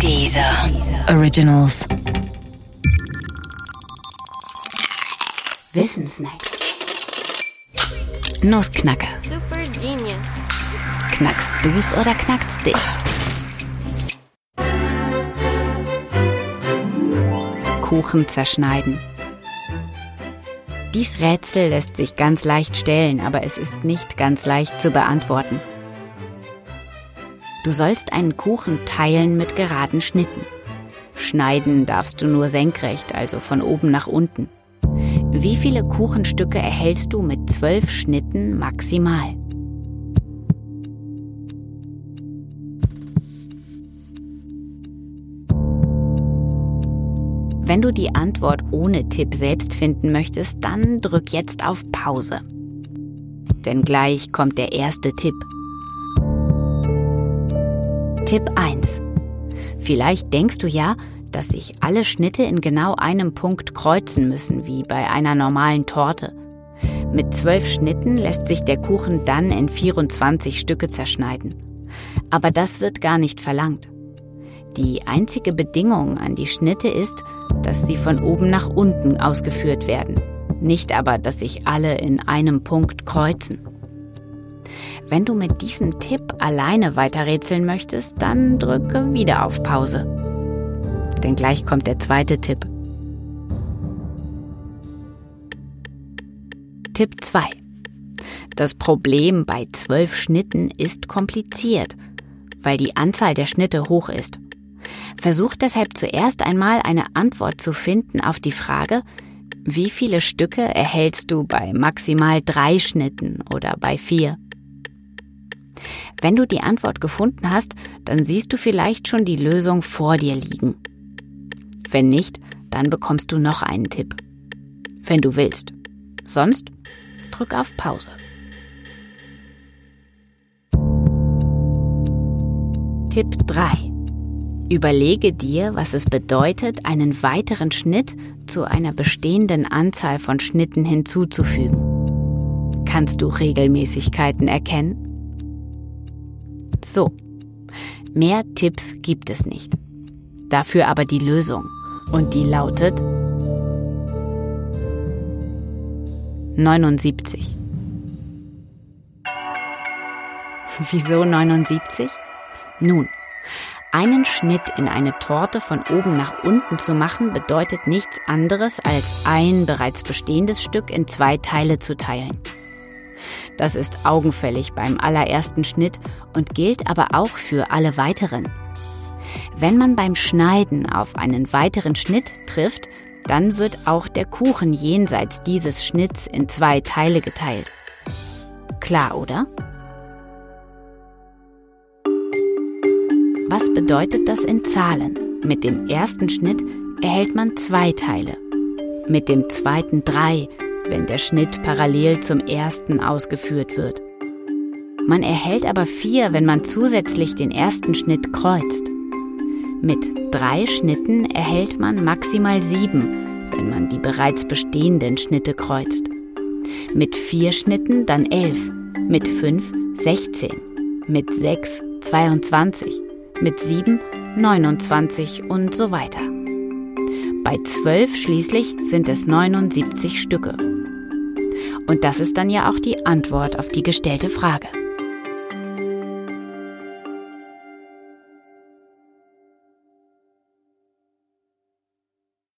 Dieser Originals. Wissensnacks. Nussknacker. Super genius. Knackst du's oder knackt's dich? Kuchen zerschneiden. Dies Rätsel lässt sich ganz leicht stellen, aber es ist nicht ganz leicht zu beantworten. Du sollst einen Kuchen teilen mit geraden Schnitten. Schneiden darfst du nur senkrecht, also von oben nach unten. Wie viele Kuchenstücke erhältst du mit zwölf Schnitten maximal? Wenn du die Antwort ohne Tipp selbst finden möchtest, dann drück jetzt auf Pause. Denn gleich kommt der erste Tipp. Tipp 1. Vielleicht denkst du ja, dass sich alle Schnitte in genau einem Punkt kreuzen müssen, wie bei einer normalen Torte. Mit zwölf Schnitten lässt sich der Kuchen dann in 24 Stücke zerschneiden. Aber das wird gar nicht verlangt. Die einzige Bedingung an die Schnitte ist, dass sie von oben nach unten ausgeführt werden, nicht aber, dass sich alle in einem Punkt kreuzen. Wenn du mit diesem Tipp alleine weiterrätseln möchtest, dann drücke wieder auf Pause. Denn gleich kommt der zweite Tipp. Tipp 2. Das Problem bei zwölf Schnitten ist kompliziert, weil die Anzahl der Schnitte hoch ist. Versuch deshalb zuerst einmal eine Antwort zu finden auf die Frage, wie viele Stücke erhältst du bei maximal drei Schnitten oder bei vier? Wenn du die Antwort gefunden hast, dann siehst du vielleicht schon die Lösung vor dir liegen. Wenn nicht, dann bekommst du noch einen Tipp. Wenn du willst. Sonst drück auf Pause. Tipp 3. Überlege dir, was es bedeutet, einen weiteren Schnitt zu einer bestehenden Anzahl von Schnitten hinzuzufügen. Kannst du Regelmäßigkeiten erkennen? So, mehr Tipps gibt es nicht. Dafür aber die Lösung. Und die lautet 79. Wieso 79? Nun, einen Schnitt in eine Torte von oben nach unten zu machen, bedeutet nichts anderes als ein bereits bestehendes Stück in zwei Teile zu teilen. Das ist augenfällig beim allerersten Schnitt und gilt aber auch für alle weiteren. Wenn man beim Schneiden auf einen weiteren Schnitt trifft, dann wird auch der Kuchen jenseits dieses Schnitts in zwei Teile geteilt. Klar, oder? Was bedeutet das in Zahlen? Mit dem ersten Schnitt erhält man zwei Teile. Mit dem zweiten drei, wenn der Schnitt parallel zum ersten ausgeführt wird. Man erhält aber vier, wenn man zusätzlich den ersten Schnitt kreuzt. Mit drei Schnitten erhält man maximal sieben, wenn man die bereits bestehenden Schnitte kreuzt. Mit vier Schnitten dann elf, mit fünf 16, mit sechs 22, mit sieben 29 und so weiter. Bei zwölf schließlich sind es 79 Stücke. Und das ist dann ja auch die Antwort auf die gestellte Frage.